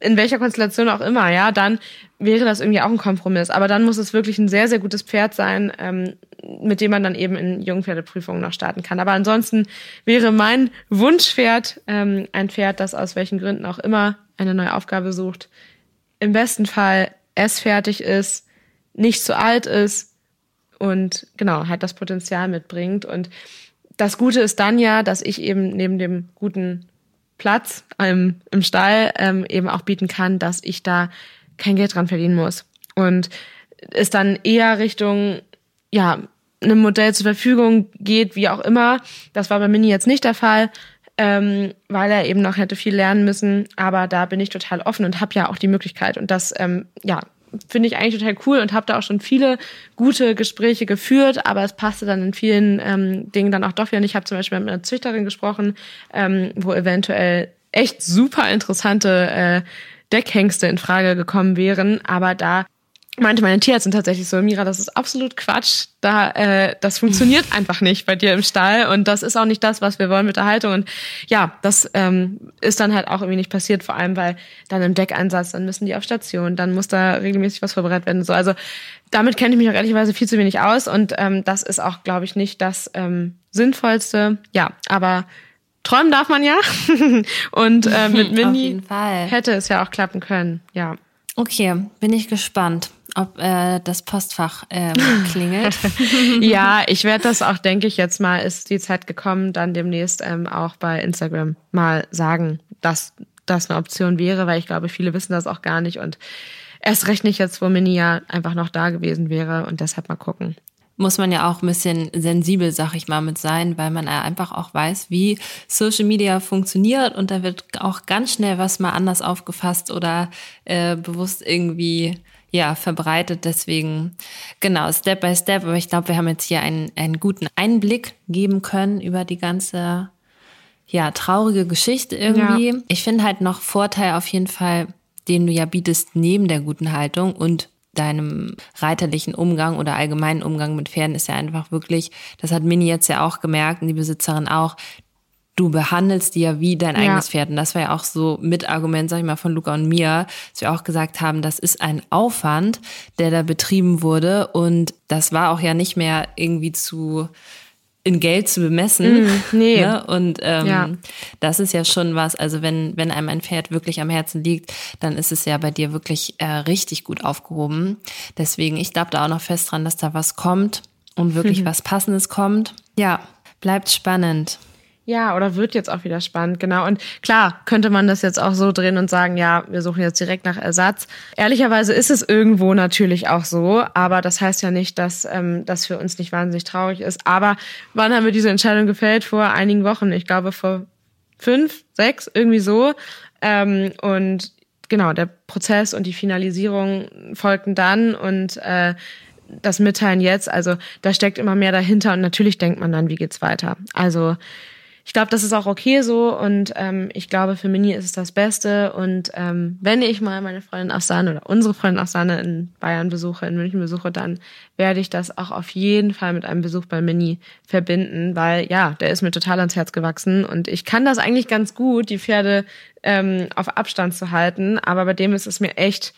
in welcher Konstellation auch immer, ja, dann wäre das irgendwie auch ein Kompromiss. Aber dann muss es wirklich ein sehr, sehr gutes Pferd sein, ähm, mit dem man dann eben in Jungpferdeprüfungen noch starten kann. Aber ansonsten wäre mein Wunschpferd ähm, ein Pferd, das aus welchen Gründen auch immer eine neue Aufgabe sucht, im besten Fall s fertig ist, nicht zu alt ist und genau, halt das Potenzial mitbringt. Und das Gute ist dann ja, dass ich eben neben dem guten Platz ähm, im Stall ähm, eben auch bieten kann, dass ich da kein Geld dran verdienen muss. Und es dann eher Richtung, ja, einem Modell zur Verfügung geht, wie auch immer. Das war bei Mini jetzt nicht der Fall, ähm, weil er eben noch hätte viel lernen müssen. Aber da bin ich total offen und habe ja auch die Möglichkeit. Und das, ähm, ja, finde ich eigentlich total cool und habe da auch schon viele gute Gespräche geführt, aber es passte dann in vielen ähm, Dingen dann auch doch wieder nicht. Ich habe zum Beispiel mit einer Züchterin gesprochen, ähm, wo eventuell echt super interessante äh, Deckhengste in Frage gekommen wären, aber da meinte meine Tierärztin tatsächlich so, Mira, das ist absolut Quatsch. Da, äh, das funktioniert <laughs> einfach nicht bei dir im Stall und das ist auch nicht das, was wir wollen mit der Haltung. Und ja, das ähm, ist dann halt auch irgendwie nicht passiert, vor allem weil dann im Deckeinsatz, dann müssen die auf Station, dann muss da regelmäßig was vorbereitet werden. So, also damit kenne ich mich auch ehrlicherweise viel zu wenig aus und ähm, das ist auch, glaube ich, nicht das ähm, Sinnvollste. Ja, aber träumen darf man ja. <laughs> und äh, mit <laughs> Mini hätte es ja auch klappen können. Ja. Okay, bin ich gespannt ob äh, das Postfach ähm, <laughs> klingelt. <laughs> ja, ich werde das auch, denke ich, jetzt mal, ist die Zeit gekommen, dann demnächst ähm, auch bei Instagram mal sagen, dass das eine Option wäre, weil ich glaube, viele wissen das auch gar nicht und erst recht nicht jetzt, wo Mini ja einfach noch da gewesen wäre und deshalb mal gucken muss man ja auch ein bisschen sensibel, sag ich mal, mit sein, weil man einfach auch weiß, wie Social Media funktioniert und da wird auch ganz schnell was mal anders aufgefasst oder äh, bewusst irgendwie ja, verbreitet. Deswegen, genau, Step by Step. Aber ich glaube, wir haben jetzt hier einen, einen guten Einblick geben können über die ganze, ja, traurige Geschichte irgendwie. Ja. Ich finde halt noch Vorteil auf jeden Fall, den du ja bietest neben der guten Haltung und deinem reiterlichen Umgang oder allgemeinen Umgang mit Pferden ist ja einfach wirklich, das hat Mini jetzt ja auch gemerkt und die Besitzerin auch, du behandelst die ja wie dein eigenes ja. Pferd. Und das war ja auch so mit Argument, sag ich mal, von Luca und mir, dass wir auch gesagt haben, das ist ein Aufwand, der da betrieben wurde. Und das war auch ja nicht mehr irgendwie zu in Geld zu bemessen. Mm, nee. Ne? Und ähm, ja. das ist ja schon was, also wenn, wenn einem ein Pferd wirklich am Herzen liegt, dann ist es ja bei dir wirklich äh, richtig gut aufgehoben. Deswegen, ich glaube da auch noch fest dran, dass da was kommt und wirklich mhm. <laughs> was Passendes kommt. Ja, bleibt spannend. Ja, oder wird jetzt auch wieder spannend, genau. Und klar, könnte man das jetzt auch so drehen und sagen, ja, wir suchen jetzt direkt nach Ersatz. Ehrlicherweise ist es irgendwo natürlich auch so, aber das heißt ja nicht, dass ähm, das für uns nicht wahnsinnig traurig ist. Aber wann haben wir diese Entscheidung gefällt? Vor einigen Wochen, ich glaube vor fünf, sechs, irgendwie so. Ähm, und genau, der Prozess und die Finalisierung folgten dann und äh, das Mitteilen jetzt, also da steckt immer mehr dahinter und natürlich denkt man dann, wie geht's weiter. Also ich glaube, das ist auch okay so und ähm, ich glaube, für Mini ist es das Beste. Und ähm, wenn ich mal meine Freundin Afsane oder unsere Freundin Afsane in Bayern besuche, in München besuche, dann werde ich das auch auf jeden Fall mit einem Besuch bei Mini verbinden, weil ja, der ist mir total ans Herz gewachsen und ich kann das eigentlich ganz gut, die Pferde ähm, auf Abstand zu halten, aber bei dem ist es mir echt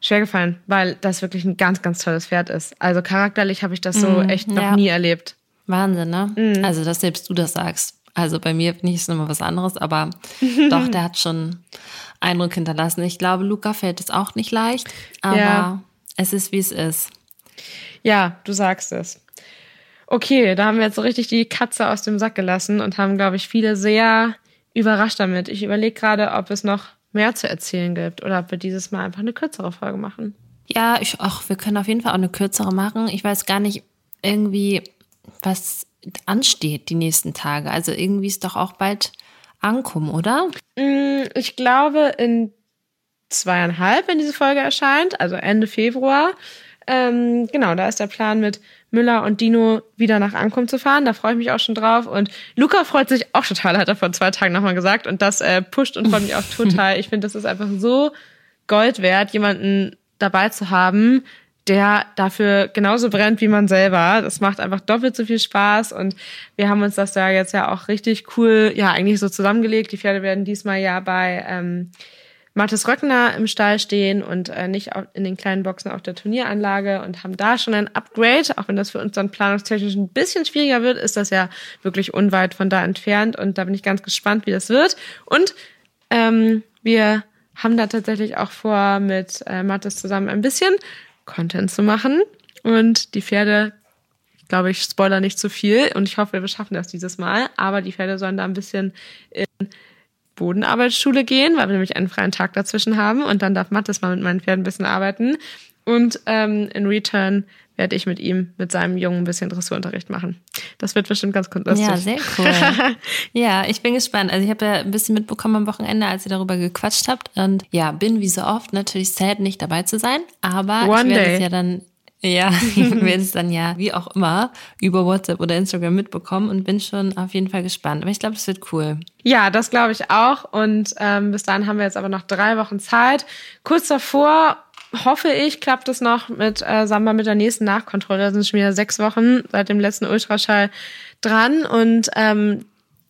schwer gefallen, weil das wirklich ein ganz, ganz tolles Pferd ist. Also charakterlich habe ich das so mm, echt noch ja. nie erlebt. Wahnsinn, ne? Mm. Also, dass selbst du das sagst. Also bei mir finde ich es nochmal was anderes, aber <laughs> doch, der hat schon Eindruck hinterlassen. Ich glaube, Luca fällt es auch nicht leicht, aber ja. es ist, wie es ist. Ja, du sagst es. Okay, da haben wir jetzt so richtig die Katze aus dem Sack gelassen und haben, glaube ich, viele sehr überrascht damit. Ich überlege gerade, ob es noch mehr zu erzählen gibt oder ob wir dieses Mal einfach eine kürzere Folge machen. Ja, ich, ach, wir können auf jeden Fall auch eine kürzere machen. Ich weiß gar nicht irgendwie, was ansteht die nächsten Tage. Also irgendwie ist doch auch bald ankommen, oder? Mm, ich glaube in zweieinhalb, wenn diese Folge erscheint, also Ende Februar. Ähm, genau, da ist der Plan mit Müller und Dino wieder nach Ankommen zu fahren. Da freue ich mich auch schon drauf. Und Luca freut sich auch total, hat er vor zwei Tagen nochmal gesagt. Und das äh, pusht und freut mich auch <laughs> total. Ich finde, das ist einfach so Gold wert, jemanden dabei zu haben, der dafür genauso brennt wie man selber. Das macht einfach doppelt so viel Spaß und wir haben uns das da jetzt ja auch richtig cool, ja, eigentlich so zusammengelegt. Die Pferde werden diesmal ja bei ähm, Mathis Röckner im Stall stehen und äh, nicht in den kleinen Boxen auf der Turnieranlage und haben da schon ein Upgrade. Auch wenn das für uns dann planungstechnisch ein bisschen schwieriger wird, ist das ja wirklich unweit von da entfernt und da bin ich ganz gespannt, wie das wird. Und ähm, wir haben da tatsächlich auch vor, mit äh, Mathis zusammen ein bisschen Content zu machen. Und die Pferde, glaube, ich spoiler nicht zu viel und ich hoffe, wir schaffen das dieses Mal. Aber die Pferde sollen da ein bisschen in Bodenarbeitsschule gehen, weil wir nämlich einen freien Tag dazwischen haben. Und dann darf Mathis mal mit meinen Pferden ein bisschen arbeiten. Und ähm, in Return werde ich mit ihm, mit seinem Jungen ein bisschen Dressurunterricht machen. Das wird bestimmt ganz lustig. Ja, sehr cool. <laughs> ja, ich bin gespannt. Also ich habe ja ein bisschen mitbekommen am Wochenende, als ihr darüber gequatscht habt. Und ja, bin wie so oft natürlich sad, nicht dabei zu sein. Aber One ich werde es ja dann ja, <laughs> ich werde es dann ja, wie auch immer, über WhatsApp oder Instagram mitbekommen und bin schon auf jeden Fall gespannt. Aber ich glaube, es wird cool. Ja, das glaube ich auch. Und ähm, bis dahin haben wir jetzt aber noch drei Wochen Zeit. Kurz davor hoffe ich, klappt es noch mit äh, Samba mit der nächsten Nachkontrolle. Da sind schon wieder sechs Wochen seit dem letzten Ultraschall dran und ähm,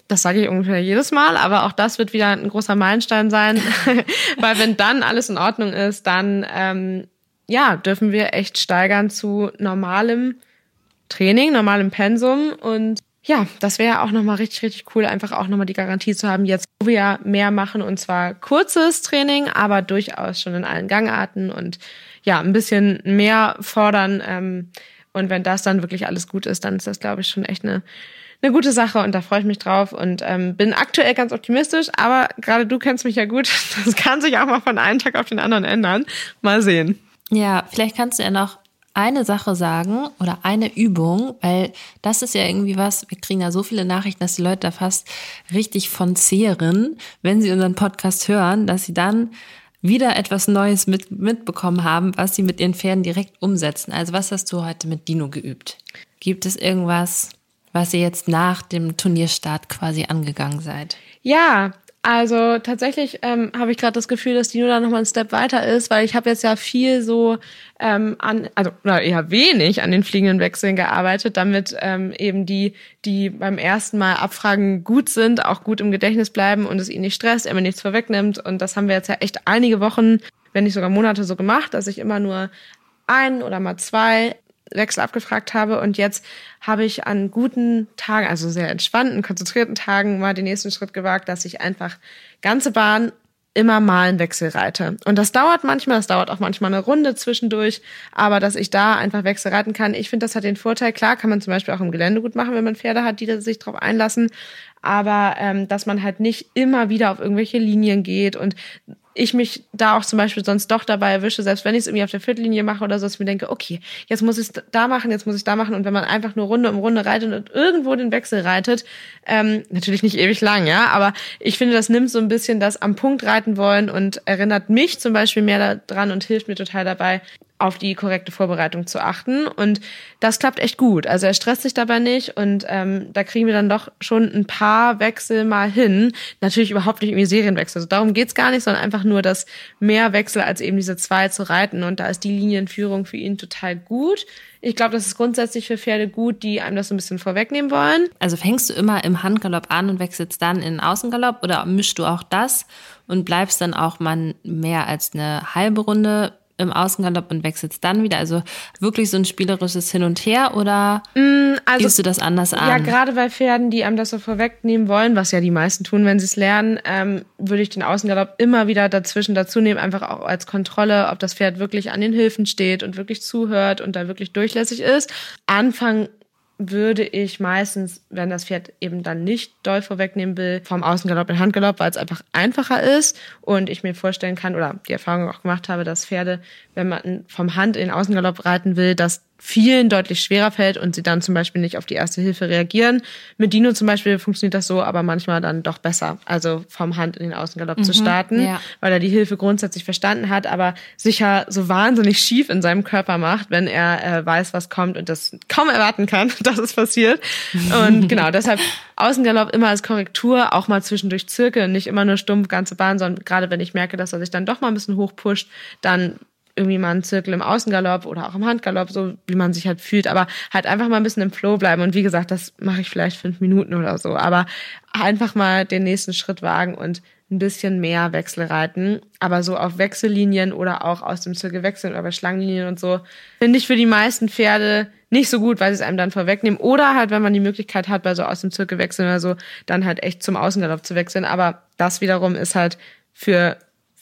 das sage ich ungefähr jedes Mal, aber auch das wird wieder ein großer Meilenstein sein, <laughs> weil wenn dann alles in Ordnung ist, dann ähm, ja dürfen wir echt steigern zu normalem Training, normalem Pensum und ja, das wäre auch nochmal richtig, richtig cool, einfach auch nochmal die Garantie zu haben, jetzt, wo wir ja mehr machen und zwar kurzes Training, aber durchaus schon in allen Gangarten und ja, ein bisschen mehr fordern. Ähm, und wenn das dann wirklich alles gut ist, dann ist das, glaube ich, schon echt eine, eine gute Sache und da freue ich mich drauf und ähm, bin aktuell ganz optimistisch, aber gerade du kennst mich ja gut, <laughs> das kann sich auch mal von einem Tag auf den anderen ändern. Mal sehen. Ja, vielleicht kannst du ja noch eine Sache sagen oder eine Übung, weil das ist ja irgendwie was, wir kriegen ja so viele Nachrichten, dass die Leute da fast richtig von zehren, wenn sie unseren Podcast hören, dass sie dann wieder etwas Neues mit, mitbekommen haben, was sie mit ihren Pferden direkt umsetzen. Also was hast du heute mit Dino geübt? Gibt es irgendwas, was ihr jetzt nach dem Turnierstart quasi angegangen seid? Ja, also tatsächlich ähm, habe ich gerade das Gefühl, dass die nur da nochmal einen Step weiter ist, weil ich habe jetzt ja viel so ähm, an, also oder eher wenig an den fliegenden Wechseln gearbeitet, damit ähm, eben die, die beim ersten Mal abfragen gut sind, auch gut im Gedächtnis bleiben und es ihnen nicht stresst, er mir nichts vorwegnimmt. Und das haben wir jetzt ja echt einige Wochen, wenn nicht sogar Monate so gemacht, dass ich immer nur ein oder mal zwei Wechsel abgefragt habe. Und jetzt habe ich an guten Tagen, also sehr entspannten, konzentrierten Tagen mal den nächsten Schritt gewagt, dass ich einfach ganze Bahn immer mal einen Wechsel reite. Und das dauert manchmal, das dauert auch manchmal eine Runde zwischendurch, aber dass ich da einfach Wechsel reiten kann, ich finde, das hat den Vorteil, klar kann man zum Beispiel auch im Gelände gut machen, wenn man Pferde hat, die sich darauf einlassen, aber ähm, dass man halt nicht immer wieder auf irgendwelche Linien geht und ich mich da auch zum Beispiel sonst doch dabei erwische, selbst wenn ich es irgendwie auf der Viertellinie mache oder so, dass ich mir denke, okay, jetzt muss ich es da machen, jetzt muss ich da machen. Und wenn man einfach nur Runde um Runde reitet und irgendwo den Wechsel reitet, ähm, natürlich nicht ewig lang, ja, aber ich finde, das nimmt so ein bisschen das am Punkt reiten wollen und erinnert mich zum Beispiel mehr daran und hilft mir total dabei, auf die korrekte Vorbereitung zu achten. Und das klappt echt gut. Also er stresst sich dabei nicht und ähm, da kriegen wir dann doch schon ein paar Wechsel mal hin. Natürlich überhaupt nicht irgendwie Serienwechsel. Also darum geht's gar nicht, sondern einfach nur das mehr Wechsel als eben diese zwei zu reiten. Und da ist die Linienführung für ihn total gut. Ich glaube, das ist grundsätzlich für Pferde gut, die einem das so ein bisschen vorwegnehmen wollen. Also fängst du immer im Handgalopp an und wechselst dann in den Außengalopp oder mischst du auch das und bleibst dann auch mal mehr als eine halbe Runde im Außengalopp und wechselst dann wieder? Also wirklich so ein spielerisches Hin und Her oder mm, also, gehst du das anders an? Ja, gerade bei Pferden, die einem das so vorwegnehmen wollen, was ja die meisten tun, wenn sie es lernen, ähm, würde ich den Außengalopp immer wieder dazwischen dazu nehmen, einfach auch als Kontrolle, ob das Pferd wirklich an den Hilfen steht und wirklich zuhört und da wirklich durchlässig ist. Anfang würde ich meistens, wenn das Pferd eben dann nicht doll vorwegnehmen will, vom Außengalopp in Handgalopp, weil es einfach einfacher ist und ich mir vorstellen kann oder die Erfahrung auch gemacht habe, dass Pferde, wenn man vom Hand in Außengalopp reiten will, dass vielen deutlich schwerer fällt und sie dann zum Beispiel nicht auf die erste Hilfe reagieren. Mit Dino zum Beispiel funktioniert das so, aber manchmal dann doch besser, also vom Hand in den Außengalopp mhm, zu starten, ja. weil er die Hilfe grundsätzlich verstanden hat, aber sicher so wahnsinnig schief in seinem Körper macht, wenn er äh, weiß, was kommt und das kaum erwarten kann, <laughs> dass es passiert. Und <laughs> genau, deshalb Außengalopp immer als Korrektur, auch mal zwischendurch zirkeln, nicht immer nur stumpf ganze Bahn, sondern gerade wenn ich merke, dass er sich dann doch mal ein bisschen hochpusht, dann irgendwie mal einen Zirkel im Außengalopp oder auch im Handgalopp, so wie man sich halt fühlt, aber halt einfach mal ein bisschen im Flow bleiben. Und wie gesagt, das mache ich vielleicht fünf Minuten oder so, aber einfach mal den nächsten Schritt wagen und ein bisschen mehr Wechsel reiten. Aber so auf Wechsellinien oder auch aus dem Zirkel wechseln oder bei Schlangenlinien und so, finde ich für die meisten Pferde nicht so gut, weil sie es einem dann vorwegnehmen. Oder halt, wenn man die Möglichkeit hat, bei so aus dem Zirkel wechseln oder so, dann halt echt zum Außengalopp zu wechseln. Aber das wiederum ist halt für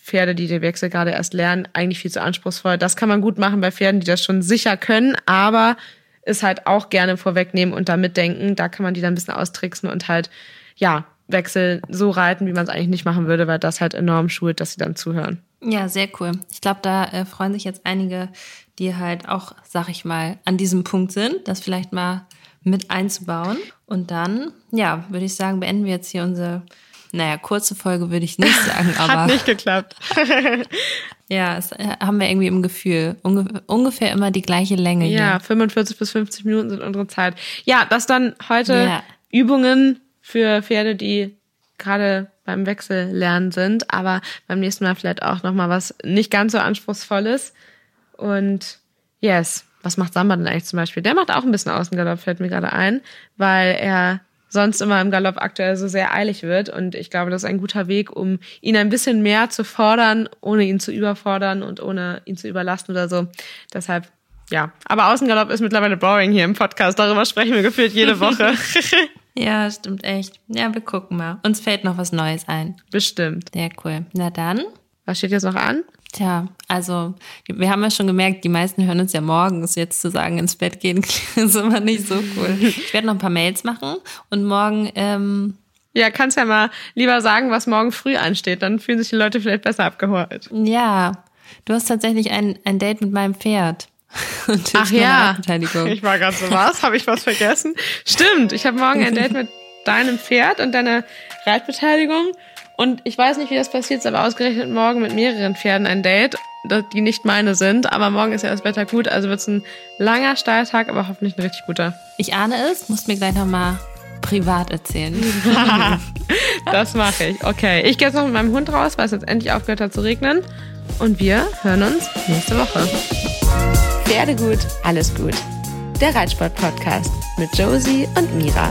Pferde, die den Wechsel gerade erst lernen, eigentlich viel zu anspruchsvoll. Das kann man gut machen bei Pferden, die das schon sicher können, aber es halt auch gerne vorwegnehmen und da mitdenken. Da kann man die dann ein bisschen austricksen und halt, ja, Wechsel so reiten, wie man es eigentlich nicht machen würde, weil das halt enorm schult, dass sie dann zuhören. Ja, sehr cool. Ich glaube, da äh, freuen sich jetzt einige, die halt auch, sag ich mal, an diesem Punkt sind, das vielleicht mal mit einzubauen. Und dann, ja, würde ich sagen, beenden wir jetzt hier unsere naja, kurze Folge würde ich nicht sagen, <laughs> aber. Hat nicht geklappt. <laughs> ja, das äh, haben wir irgendwie im Gefühl. Unge ungefähr immer die gleiche Länge. Ja, hier. 45 bis 50 Minuten sind unsere Zeit. Ja, das dann heute ja. Übungen für Pferde, die gerade beim Wechsel lernen sind, aber beim nächsten Mal vielleicht auch nochmal was nicht ganz so anspruchsvolles. Und yes, was macht Samba denn eigentlich zum Beispiel? Der macht auch ein bisschen Außengalopp, fällt mir gerade ein, weil er sonst immer im Galopp aktuell so sehr eilig wird. Und ich glaube, das ist ein guter Weg, um ihn ein bisschen mehr zu fordern, ohne ihn zu überfordern und ohne ihn zu überlasten oder so. Deshalb, ja. Aber Außengalopp ist mittlerweile boring hier im Podcast. Darüber sprechen wir gefühlt jede Woche. <laughs> ja, stimmt echt. Ja, wir gucken mal. Uns fällt noch was Neues ein. Bestimmt. Sehr cool. Na dann. Was steht jetzt noch an? Tja, also wir haben ja schon gemerkt, die meisten hören uns ja morgens. Jetzt zu sagen, ins Bett gehen, <laughs> ist immer nicht so cool. Ich werde noch ein paar Mails machen und morgen. Ähm, ja, kannst ja mal lieber sagen, was morgen früh ansteht. Dann fühlen sich die Leute vielleicht besser abgeholt. Ja, du hast tatsächlich ein, ein Date mit meinem Pferd. <laughs> Ach ja, ich war ganz so was. Habe ich was vergessen? Stimmt, ich habe morgen ein Date mit deinem Pferd und deiner Reitbeteiligung. Und ich weiß nicht, wie das passiert ist, aber ausgerechnet morgen mit mehreren Pferden ein Date, die nicht meine sind. Aber morgen ist ja das Wetter gut, also wird es ein langer Steiltag, aber hoffentlich ein richtig guter. Ich ahne es, musst mir gleich nochmal privat erzählen. <laughs> das mache ich. Okay, ich gehe jetzt noch mit meinem Hund raus, weil es jetzt endlich aufgehört hat zu regnen. Und wir hören uns nächste Woche. Pferde gut, alles gut. Der Reitsport-Podcast mit Josie und Mira.